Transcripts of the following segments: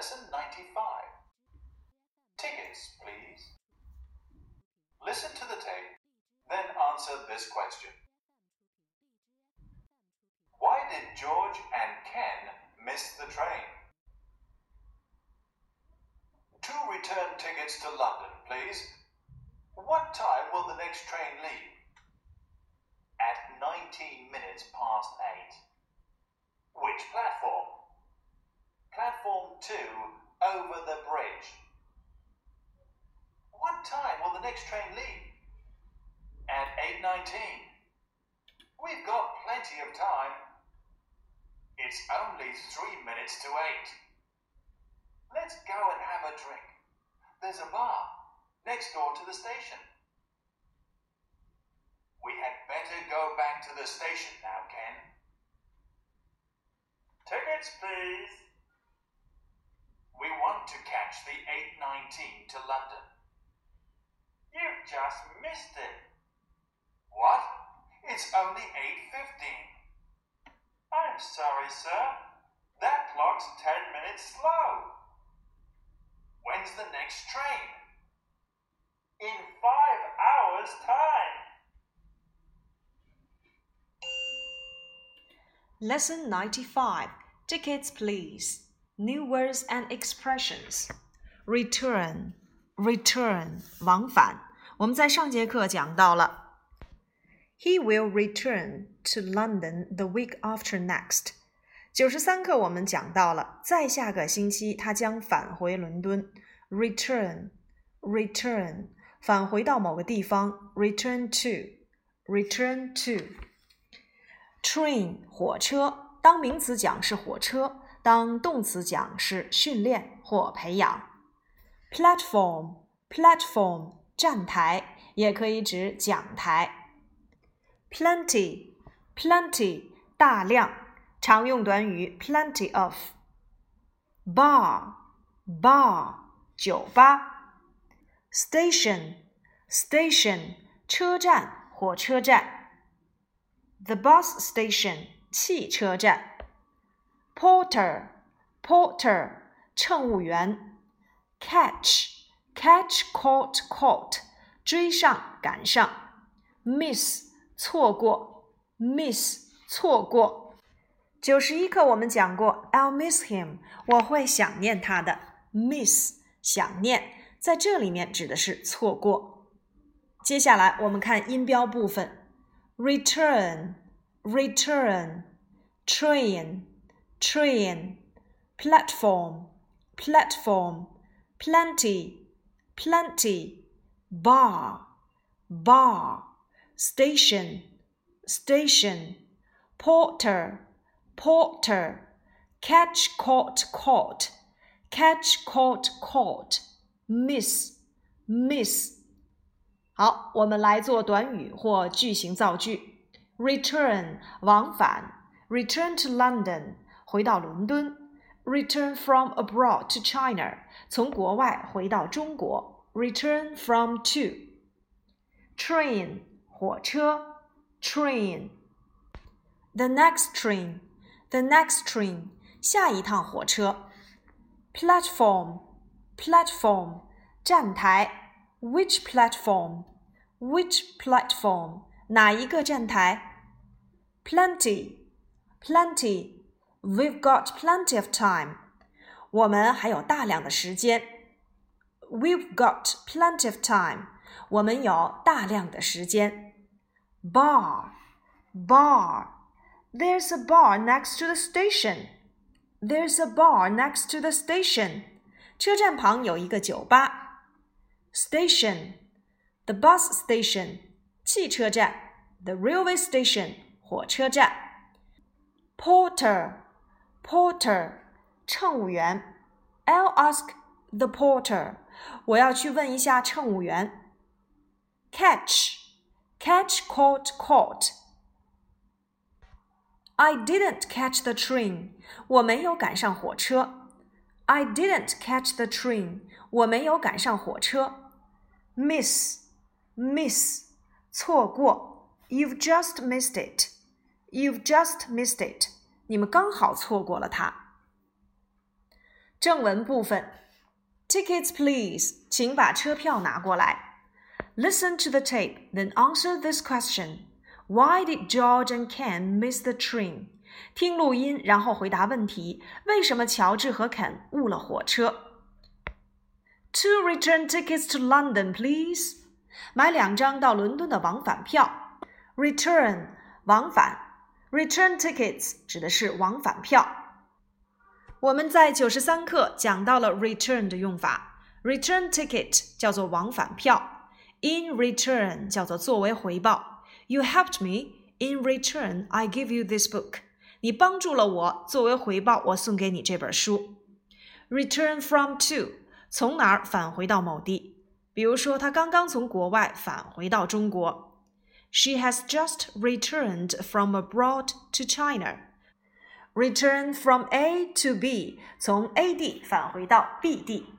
Lesson 95. Tickets, please. Listen to the tape, then answer this question. Why did George and Ken miss the train? Two return tickets to London, please. What time will the next train leave? At 19 minutes past 8. Which platform? Platform 2 over the bridge. What time will the next train leave? At 8.19. We've got plenty of time. It's only three minutes to 8. Let's go and have a drink. There's a bar next door to the station. We had better go back to the station now, Ken. Tickets, please. We want to catch the 8.19 to London. You've just missed it. What? It's only 8.15. I'm sorry, sir. That clock's 10 minutes slow. When's the next train? In five hours' time. Lesson 95 Tickets, please New words and expressions. Return, return, 往返。我们在上节课讲到了，He will return to London the week after next。九十三课我们讲到了，在下个星期他将返回伦敦。Return, return，返回到某个地方。Return to, return to。Train 火车，当名词讲是火车， 当动词讲是训练或培养。Platform platform 站台，也可以指讲台。Plenty plenty 大量，常用短语 plenty of。Bar bar 酒吧。Station station 车站火车站。The bus station 汽车站，porter porter 乘务员，catch catch caught caught 追上赶上，miss 错过 miss 错过。九十一课我们讲过，I'll miss him 我会想念他的，miss 想念在这里面指的是错过。接下来我们看音标部分。return, return, train, train, platform, platform, plenty, plenty, bar, bar, station, station, porter, porter, catch, caught, caught, catch, caught, caught, miss, miss. 好，我们来做短语或句型造句。Return 往返，Return to London 回到伦敦，Return from abroad to China 从国外回到中国，Return from to train 火车，train the next train the next train 下一趟火车，platform platform 站台，which platform which platform? 哪一个站台？Plenty, plenty. We've got plenty of time. 我们还有大量的时间。We've got plenty of time. 我们有大量的时间。Bar, bar. There's a bar next to the station. There's a bar next to the station. 车站旁有一个酒吧。Station the bus station 汽车站，the railway station 火车站，porter porter 乘务员，I'll ask the porter 我要去问一下乘务员，catch catch caught caught I didn't catch the train 我没有赶上火车，I didn't catch the train 我没有赶上火车，miss miss 错过，You've just missed it. You've just missed it. 你们刚好错过了它。 正文部分，Tickets please，请把车票拿过来。Listen to the tape, then answer this question: Why did George and Ken miss the train? 听录音，然后回答问题：为什么乔治和肯误了火车？Two return tickets to London, please. 买两张到伦敦的往返票。Return 往返 ，return tickets 指的是往返票。我们在九十三课讲到了 return 的用法，return ticket 叫做往返票，in return 叫做作为回报。You helped me in return, I give you this book。你帮助了我，作为回报，我送给你这本书。Return from to 从哪儿返回到某地，比如说他刚刚从国外返回到中国。She has just returned from abroad to China。Return from A to B，从 A 地返回到 B 地。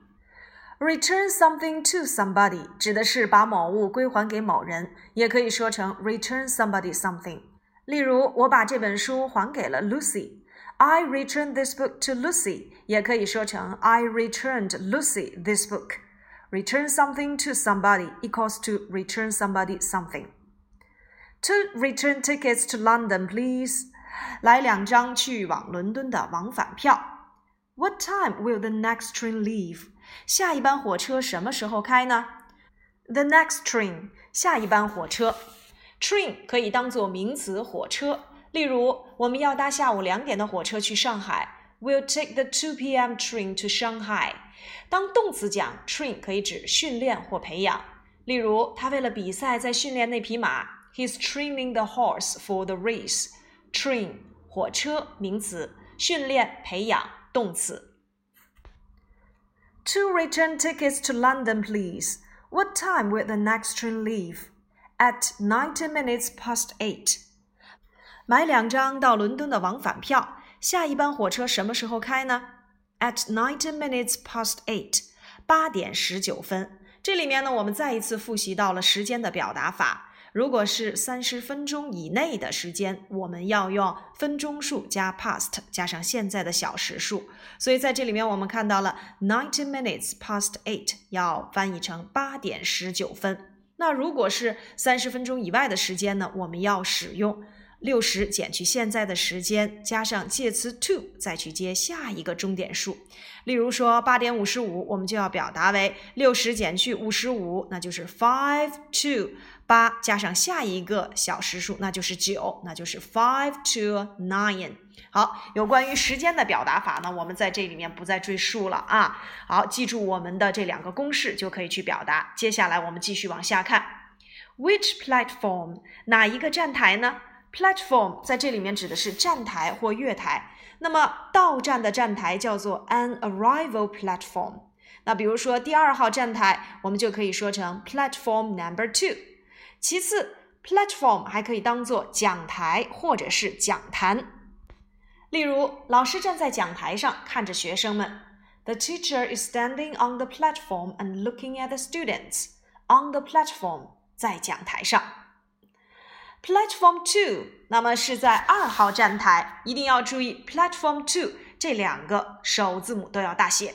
Return something to somebody 指的是把某物归还给某人，也可以说成 return somebody something。例如，我把这本书还给了 Lucy。I returned this book to Lucy，也可以说成 I returned Lucy this book。Return something to somebody equals to return somebody something. Two return tickets to London, please. 来两张去往伦敦的往返票。What time will the next train leave？下一班火车什么时候开呢？The next train，下一班火车。Train 可以当做名词火车，例如我们要搭下午两点的火车去上海。We'll take the 2 p.m. train to Shanghai。当动词讲，train 可以指训练或培养。例如，他为了比赛在训练那匹马。He's training the horse for the race。Train 火车名词，训练培养动词。Two return tickets to London, please. What time will the next train leave? At ninety minutes past eight. 买两张到伦敦的往返票。下一班火车什么时候开呢？At ninety minutes past eight. 八点十九分。这里面呢，我们再一次复习到了时间的表达法。 如果是三十分钟以内的时间，我们要用分钟数加 past 加上现在的小时数。所以在这里面我们看到了 ninety minutes past eight 要翻译成八点十九分。那如果是三十分钟以外的时间呢，我们要使用六十减去现在的时间，加上介词 to，再去接下一个钟点数。例如说八点五十五，我们就要表达为六十减去五十五，那就是 five to。八加上下一个小时数，那就是九，那就是 five to nine。好，有关于时间的表达法呢，我们在这里面不再赘述了啊。好，记住我们的这两个公式就可以去表达。接下来我们继续往下看，which platform 哪一个站台呢？platform 在这里面指的是站台或月台。那么到站的站台叫做 an arrival platform。那比如说第二号站台，我们就可以说成 platform number two。其次，platform 还可以当做讲台或者是讲坛。例如，老师站在讲台上看着学生们。The teacher is standing on the platform and looking at the students. On the platform，在讲台上。Platform two，那么是在二号站台，一定要注意 platform two 这两个首字母都要大写。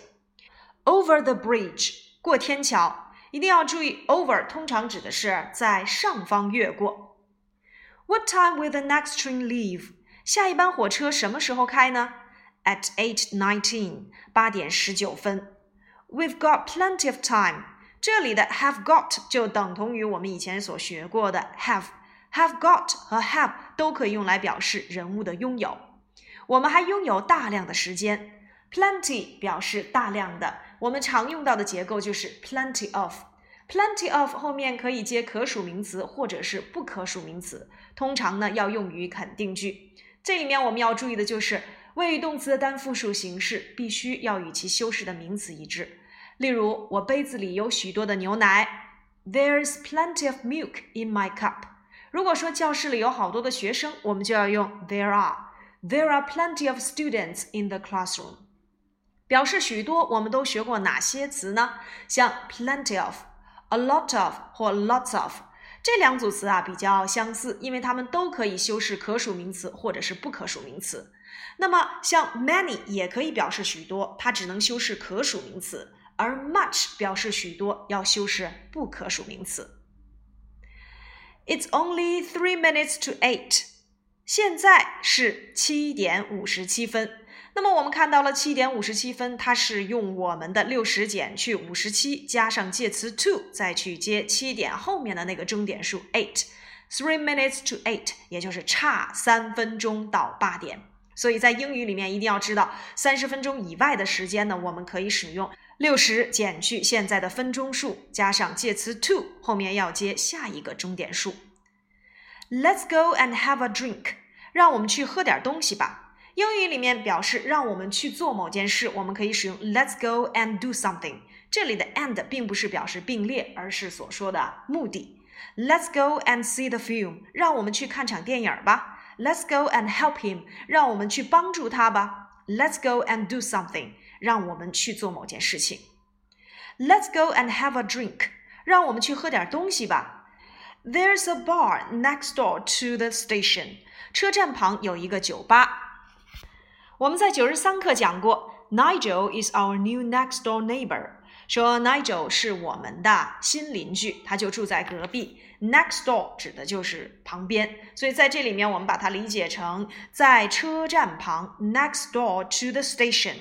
Over the bridge，过天桥。一定要注意，over 通常指的是在上方越过。What time will the next train leave？下一班火车什么时候开呢？At eight nineteen，八点十九分。We've got plenty of time。这里的 have got 就等同于我们以前所学过的 have。have got 和 have 都可以用来表示人物的拥有。我们还拥有大量的时间。Plenty 表示大量的。我们常用到的结构就是 plenty of，plenty of 后面可以接可数名词或者是不可数名词，通常呢要用于肯定句。这里面我们要注意的就是谓语动词的单复数形式必须要与其修饰的名词一致。例如，我杯子里有许多的牛奶，There's plenty of milk in my cup。如果说教室里有好多的学生，我们就要用 There are，There are plenty of students in the classroom。表示许多，我们都学过哪些词呢？像 plenty of、a lot of 或 lots of 这两组词啊，比较相似，因为它们都可以修饰可数名词或者是不可数名词。那么像 many 也可以表示许多，它只能修饰可数名词；而 much 表示许多，要修饰不可数名词。It's only three minutes to eight。现在是七点五十七分。那么我们看到了七点五十七分，它是用我们的六十减去五十七，加上介词 to，再去接七点后面的那个钟点数 eight。Three minutes to eight，也就是差三分钟到八点。所以在英语里面一定要知道，三十分钟以外的时间呢，我们可以使用六十减去现在的分钟数，加上介词 to，后面要接下一个钟点数。Let's go and have a drink，让我们去喝点东西吧。英语里面表示让我们去做某件事，我们可以使用 Let's go and do something。这里的 and 并不是表示并列，而是所说的目的。Let's go and see the film，让我们去看场电影吧。Let's go and help him，让我们去帮助他吧。Let's go and do something，让我们去做某件事情。Let's go and have a drink，让我们去喝点东西吧。There's a bar next door to the station，车站旁有一个酒吧。 我们在九十三课讲过，Nigel is our new next door neighbor。说 Nigel 是我们的新邻居，他就住在隔壁。Next door 指的就是旁边，所以在这里面我们把它理解成在车站旁，next door to the station。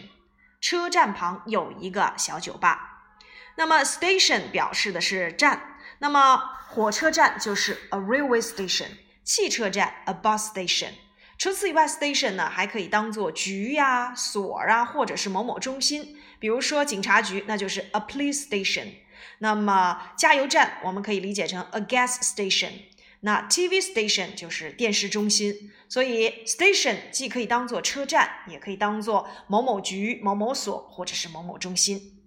车站旁有一个小酒吧。那么 station 表示的是站，那么火车站就是 a railway station，汽车站 a bus station。除此以外，station 呢还可以当做局呀、所啊，或者是某某中心。比如说警察局，那就是 a police station。那么加油站，我们可以理解成 a gas station。那 TV station 就是电视中心。所以 station 既可以当做车站，也可以当做某某局、某某所，或者是某某中心。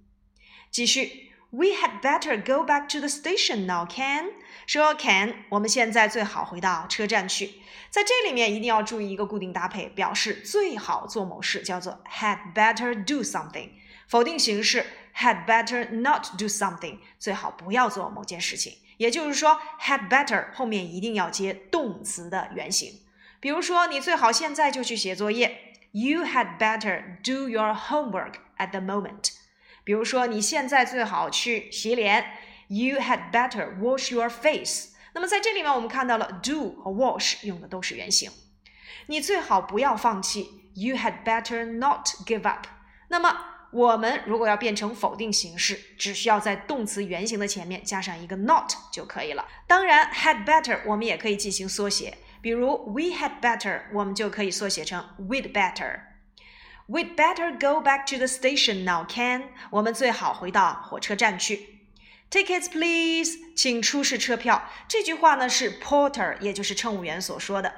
继续。We had better go back to the station now, Ken。说 Ken，我们现在最好回到车站去。在这里面一定要注意一个固定搭配，表示最好做某事，叫做 had better do something。否定形式 had better not do something，最好不要做某件事情。也就是说，had better 后面一定要接动词的原形。比如说，你最好现在就去写作业。You had better do your homework at the moment。 比如说，你现在最好去洗脸。You had better wash your face。那么在这里面，我们看到了 do 和 wash 用的都是原形。你最好不要放弃。You had better not give up。那么我们如果要变成否定形式，只需要在动词原形的前面加上一个 not 就可以了。当然，had better 我们也可以进行缩写，比如 we had better，我们就可以缩写成 we'd better。We'd better go back to the station now, Ken。我们最好回到火车站去。Tickets, please，请出示车票。这句话呢是 Porter，也就是乘务员所说的。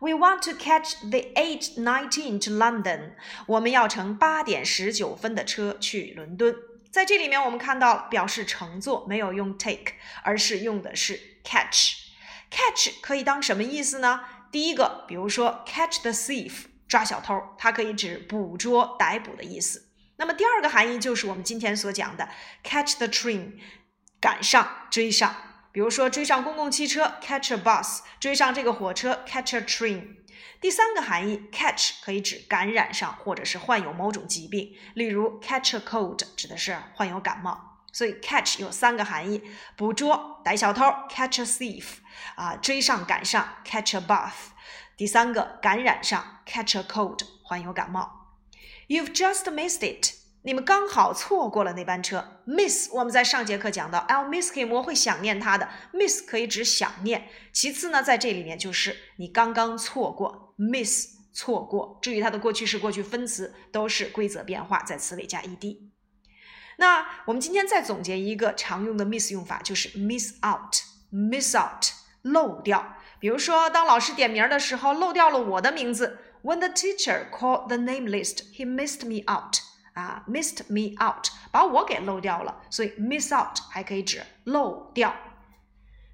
We want to catch the eight nineteen to London。我们要乘八点十九分的车去伦敦。在这里面，我们看到表示乘坐没有用 take，而是用的是 catch。catch 可以当什么意思呢？第一个，比如说 catch the thief。抓小偷，它可以指捕捉、逮捕的意思。那么第二个含义就是我们今天所讲的 catch the train，赶上、追上。比如说追上公共汽车 catch a bus，追上这个火车 catch a train。第三个含义 catch 可以指感染上或者是患有某种疾病，例如 catch a cold 指的是患有感冒。所以 catch 有三个含义：捕捉、逮小偷 catch a thief，啊，追上、赶上 catch a bus。第三个，感染上，catch a cold，患有感冒。You've just missed it，你们刚好错过了那班车。Miss，我们在上节课讲到，I'll miss him，我会想念他的。Miss 可以指想念。其次呢，在这里面就是你刚刚错过，miss 错过。注意它的过去式、过去分词都是规则变化，在词尾加 ed。那我们今天再总结一个常用的 miss 用法，就是 miss out，miss out，漏掉。比如说，当老师点名的时候漏掉了我的名字。When the teacher called the name list, he missed me out. 啊，missed me out，把我给漏掉了。所以 miss out 还可以指漏掉。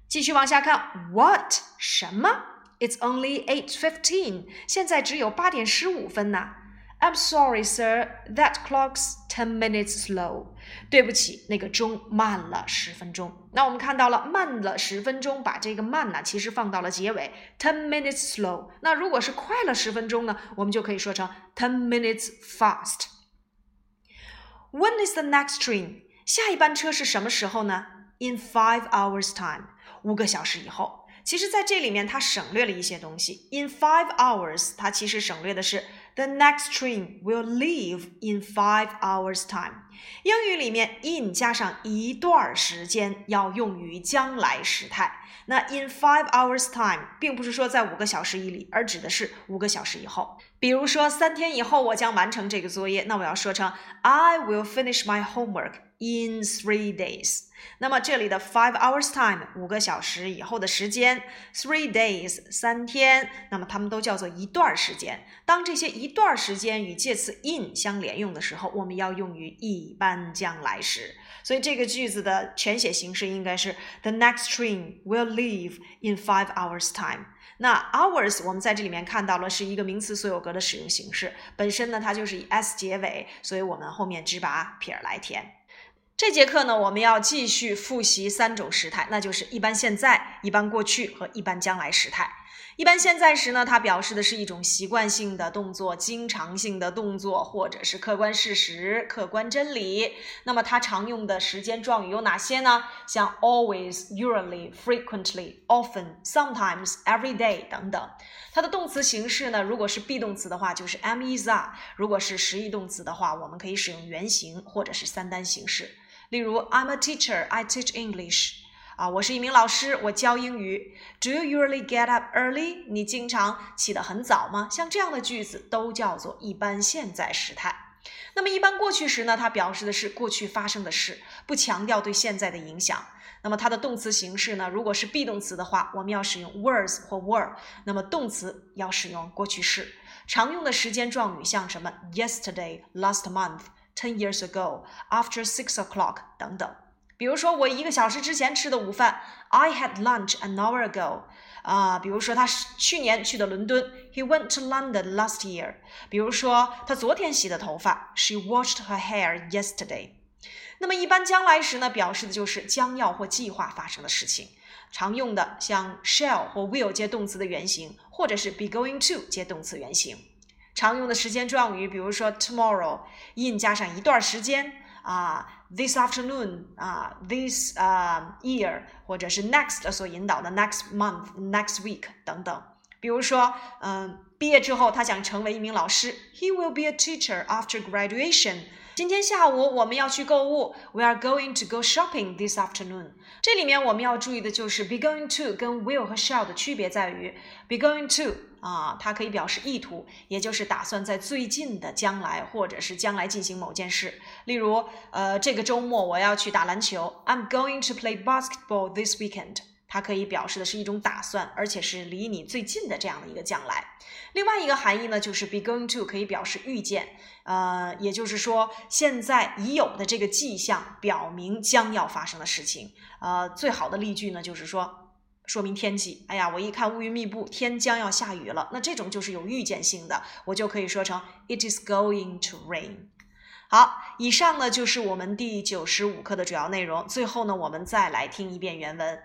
继续往下看，What 什么？It's only eight fifteen，现在只有八点十五分呢。I'm sorry, sir. That clock's ten minutes slow. 对不起，那个钟慢了十分钟。那我们看到了慢了十分钟，把这个慢呢，其实放到了结尾。Ten minutes slow。那如果是快了十分钟呢，我们就可以说成 ten minutes fast。When is the next train？下一班车是什么时候呢？In five hours time，五个小时以后。其实，在这里面它省略了一些东西。In five hours，它其实省略的是 The next train will leave in five hours time。英语里面 in 加上一段时间要用于将来时态。那 in five hours time 并不是说在五个小时以里，而指的是五个小时以后。比如说三天以后我将完成这个作业，那我要说成 I will finish my homework in three days。那么这里的 five hours time 五个小时以后的时间，three days 三天，那么它们都叫做一段时间。当这些一段时间与介词 in 相连用的时候，我们要用于一般将来时。所以这个句子的全写形式应该是 The next train will leave in five hours time。那 hours 我们在这里面看到了是一个名词所有格的使用形式，本身呢它就是以 s 结尾，所以我们后面只把撇儿来填。这节课呢，我们要继续复习三种时态，那就是一般现在、一般过去和一般将来时态。一般现在时呢，它表示的是一种习惯性的动作、经常性的动作，或者是客观事实、客观真理。那么它常用的时间状语有哪些呢？像 always、usually、frequently、often、sometimes、every day 等等。它的动词形式呢，如果是 be 动词的话，就是 am、is、are；如果是实义动词的话，我们可以使用原形或者是三单形式。例如，I'm a teacher. I teach English. 啊，我是一名老师，我教英语。Do you usually get up early？你经常起得很早吗？像这样的句子都叫做一般现在时态。那么一般过去时呢？它表示的是过去发生的事，不强调对现在的影响。那么它的动词形式呢？如果是 be 动词的话，我们要使用 was 或 were。那么动词要使用过去式。常用的时间状语像什么？Yesterday, last month, ten years ago, after six o'clock 等等。比如说，我一个小时之前吃的午饭，I had lunch an hour ago。啊，比如说他去年去的伦敦，He went to London last year。比如说他昨天洗的头发，She washed her hair yesterday。那么一般将来时呢，表示的就是将要或计划发生的事情。常用的像 shall 或 will 接动词的原形，或者是 be going to 接动词原形。常用的时间状语，比如说 tomorrow，in 加上一段时间。啊，this afternoon 啊，this 啊 year 或者是 next 所引导的 next month、next week 等等。比如说，嗯，毕业之后他想成为一名老师，He will be a teacher after graduation。今天下午我们要去购物，We are going to go shopping this afternoon。这里面我们要注意的就是 be going to 跟 will 和 shall 的区别在于 be going to。 啊，它可以表示意图，也就是打算在最近的将来或者是将来进行某件事。例如，呃，这个周末我要去打篮球，I'm going to play basketball this weekend。它可以表示的是一种打算，而且是离你最近的这样的一个将来。另外一个含义呢，就是 be going to 可以表示预见，呃，也就是说现在已有的这个迹象表明将要发生的事情。呃，最好的例句呢，就是说。说明天气，哎呀，我一看乌云密布，天将要下雨了。那这种就是有预见性的，我就可以说成 It is going to rain。好，以上呢就是我们第九十五课的主要内容。最后呢，我们再来听一遍原文。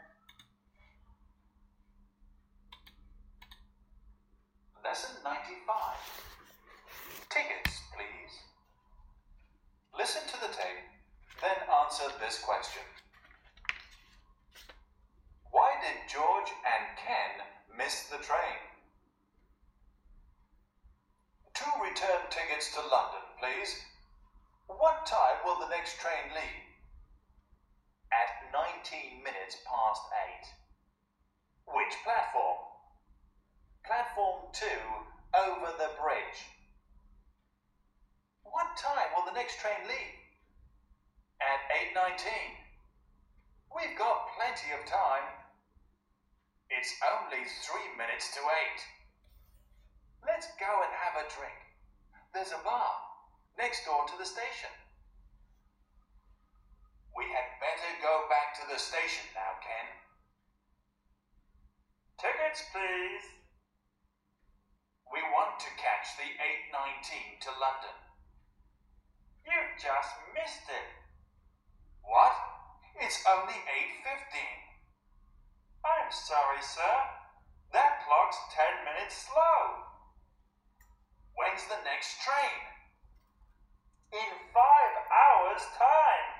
Lesson ninety-five. Tickets, please. Listen to the tape, then answer this question. Did George and Ken miss the train? Two return tickets to London, please. What time will the next train leave? At 19 minutes past 8. Which platform? Platform 2, over the bridge. What time will the next train leave? At 8.19. We've got plenty of time. It's only three minutes to eight. Let's go and have a drink. There's a bar next door to the station. We had better go back to the station now, Ken. Tickets, please. We want to catch the 819 to London. You've just missed it. What? It's only 8.15. I'm sorry, sir. That clock's 10 minutes slow. When's the next train? In five hours' time.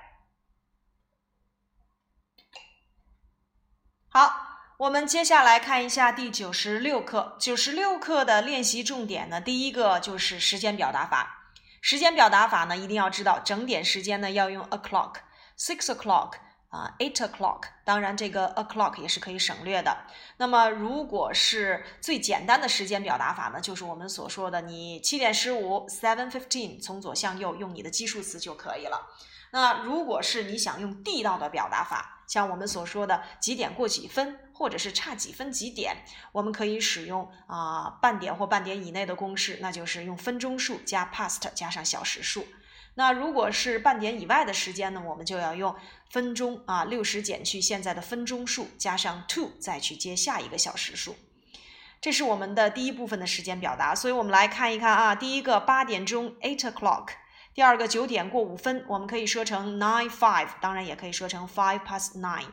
好，我们接下来看一下第九十六课。九十六课的练习重点呢，第一个就是时间表达法。时间表达法呢，一定要知道整点时间呢要用 o'clock、six o'clock 啊、eight o'clock。当然，这个 o'clock 也是可以省略的。那么，如果是最简单的时间表达法呢，就是我们所说的，你七点十五 seven fifteen 从左向右用你的基数词就可以了。那如果是你想用地道的表达法，像我们所说的几点过几分，或者是差几分几点，我们可以使用啊、半点或半点以内的公式，那就是用分钟数加 past 加上小时数。那如果是半点以外的时间呢，我们就要用分钟啊六十减去现在的分钟数，加上 to 再去接下一个小时数。这是我们的第一部分的时间表达，所以我们来看一看啊，第一个八点钟 eight o'clock。第二个九点过五分，我们可以说成 nine five，当然也可以说成 five past nine。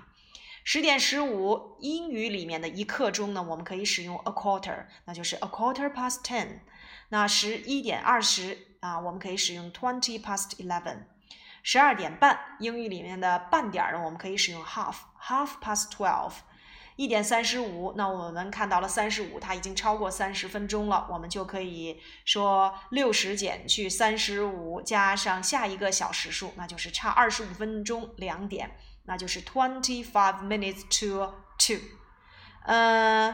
十点十五，英语里面的一刻钟呢，我们可以使用 a quarter，那就是 a quarter past ten。那十一点二十啊，我们可以使用 twenty past eleven。十二点半，英语里面的半点呢，我们可以使用 half，half past twelve。一点三十五，那我们看到了三十五，它已经超过三十分钟了，我们就可以说六十减去三十五，加上下一个小时数，那就是差二十五分钟两点，那就是 twenty five minutes to two。嗯，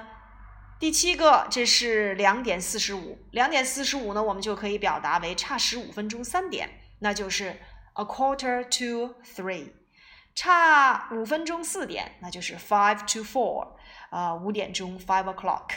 第七个，这是两点四十五，两点四十五呢，我们就可以表达为差十五分钟三点，那就是 a quarter to three。差五分钟四点，那就是 five to four，呃，五点钟 five o'clock。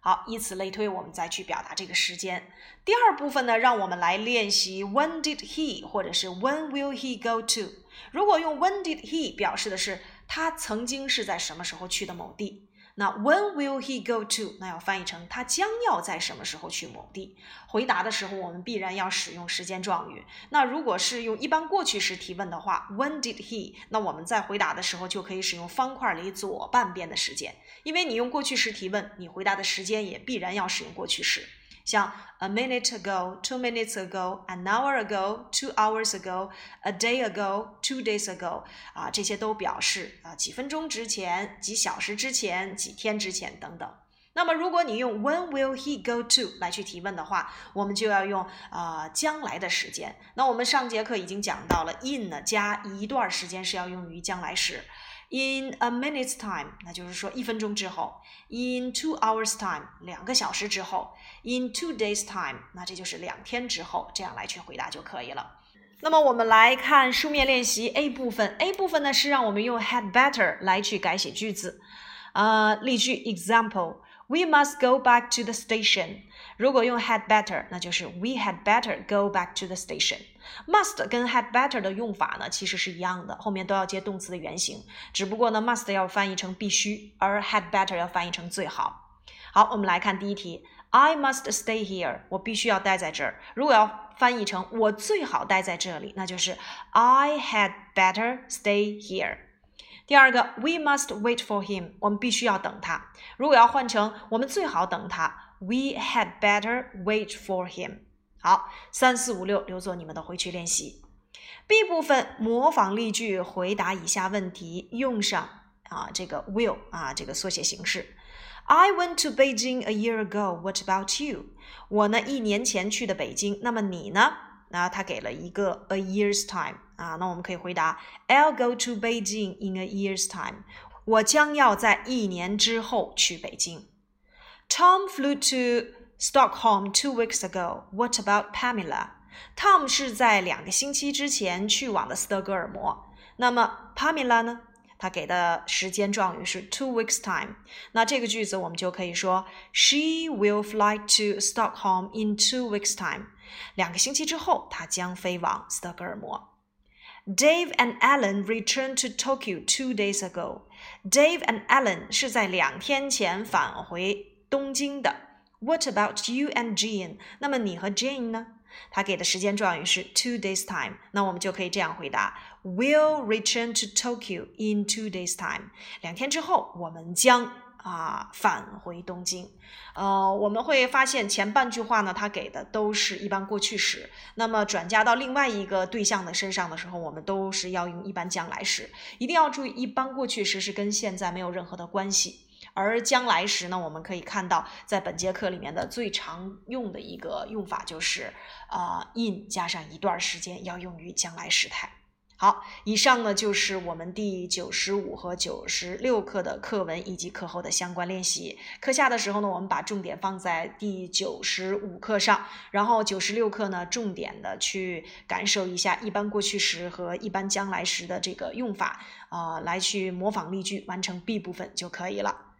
好，以此类推，我们再去表达这个时间。第二部分呢，让我们来练习 when did he 或者是 when will he go to。如果用 when did he 表示的是他曾经是在什么时候去的某地。那 When will he go to？那要翻译成他将要在什么时候去某地。回答的时候，我们必然要使用时间状语。那如果是用一般过去时提问的话，When did he？那我们在回答的时候就可以使用方块里左半边的时间，因为你用过去时提问，你回答的时间也必然要使用过去时。像 a minute ago, two minutes ago, an hour ago, two hours ago, a day ago, two days ago，啊，这些都表示啊几分钟之前、几小时之前、几天之前等等。那么，如果你用 When will he go to 来去提问的话，我们就要用啊、将来的时间。那我们上节课已经讲到了 in 呢加一段时间是要用于将来时。In a minute's time，那就是说一分钟之后；in two hours' time，两个小时之后；in two days' time，那这就是两天之后。这样来去回答就可以了。那么我们来看书面练习 A 部分。A 部分呢是让我们用 had better 来去改写句子。呃，例句 example：We must go back to the station。如果用 had better，那就是 We had better go back to the station。 Must 跟 had better 的用法呢，其实是一样的，后面都要接动词的原形，只不过呢，must 要翻译成必须，而 had better 要翻译成最好。好，我们来看第一题，I must stay here，我必须要待在这儿。如果要翻译成我最好待在这里，那就是 I had better stay here。第二个，We must wait for him，我们必须要等他。如果要换成我们最好等他，We had better wait for him。好，三四五六留作你们的回去练习。B 部分模仿例句，回答以下问题，用上啊这个 will 啊这个缩写形式。I went to Beijing a year ago. What about you？我呢一年前去的北京，那么你呢？那他给了一个 a year's time 啊，那我们可以回答 I'll go to Beijing in a year's time。我将要在一年之后去北京。Tom flew to Stockholm two weeks ago. What about Pamela? Tom 是在两个星期之前去往了斯德哥尔摩。那么 Pamela 呢？他给的时间状语是 two weeks time。那这个句子我们就可以说 She will fly to Stockholm in two weeks time。两个星期之后，她将飞往斯德哥尔摩。Dave and Alan returned to Tokyo two days ago. Dave and Alan 是在两天前返回东京的。 What about you and Jane？那么你和 Jane 呢？他给的时间状语是 two days time，那我们就可以这样回答：We'll return to Tokyo in two days time。两天之后，我们将啊返回东京。呃，我们会发现前半句话呢，它给的都是一般过去时。那么转嫁到另外一个对象的身上的时候，我们都是要用一般将来时。一定要注意，一般过去时是跟现在没有任何的关系。而将来时呢，我们可以看到，在本节课里面的最常用的一个用法就是，啊，in 加上一段时间，要用于将来时态。好，以上呢就是我们第九十五和九十六课的课文以及课后的相关练习。课下的时候呢，我们把重点放在第九十五课上，然后九十六课呢，重点的去感受一下一般过去时和一般将来时的这个用法，啊，来去模仿例句，完成 B 部分就可以了。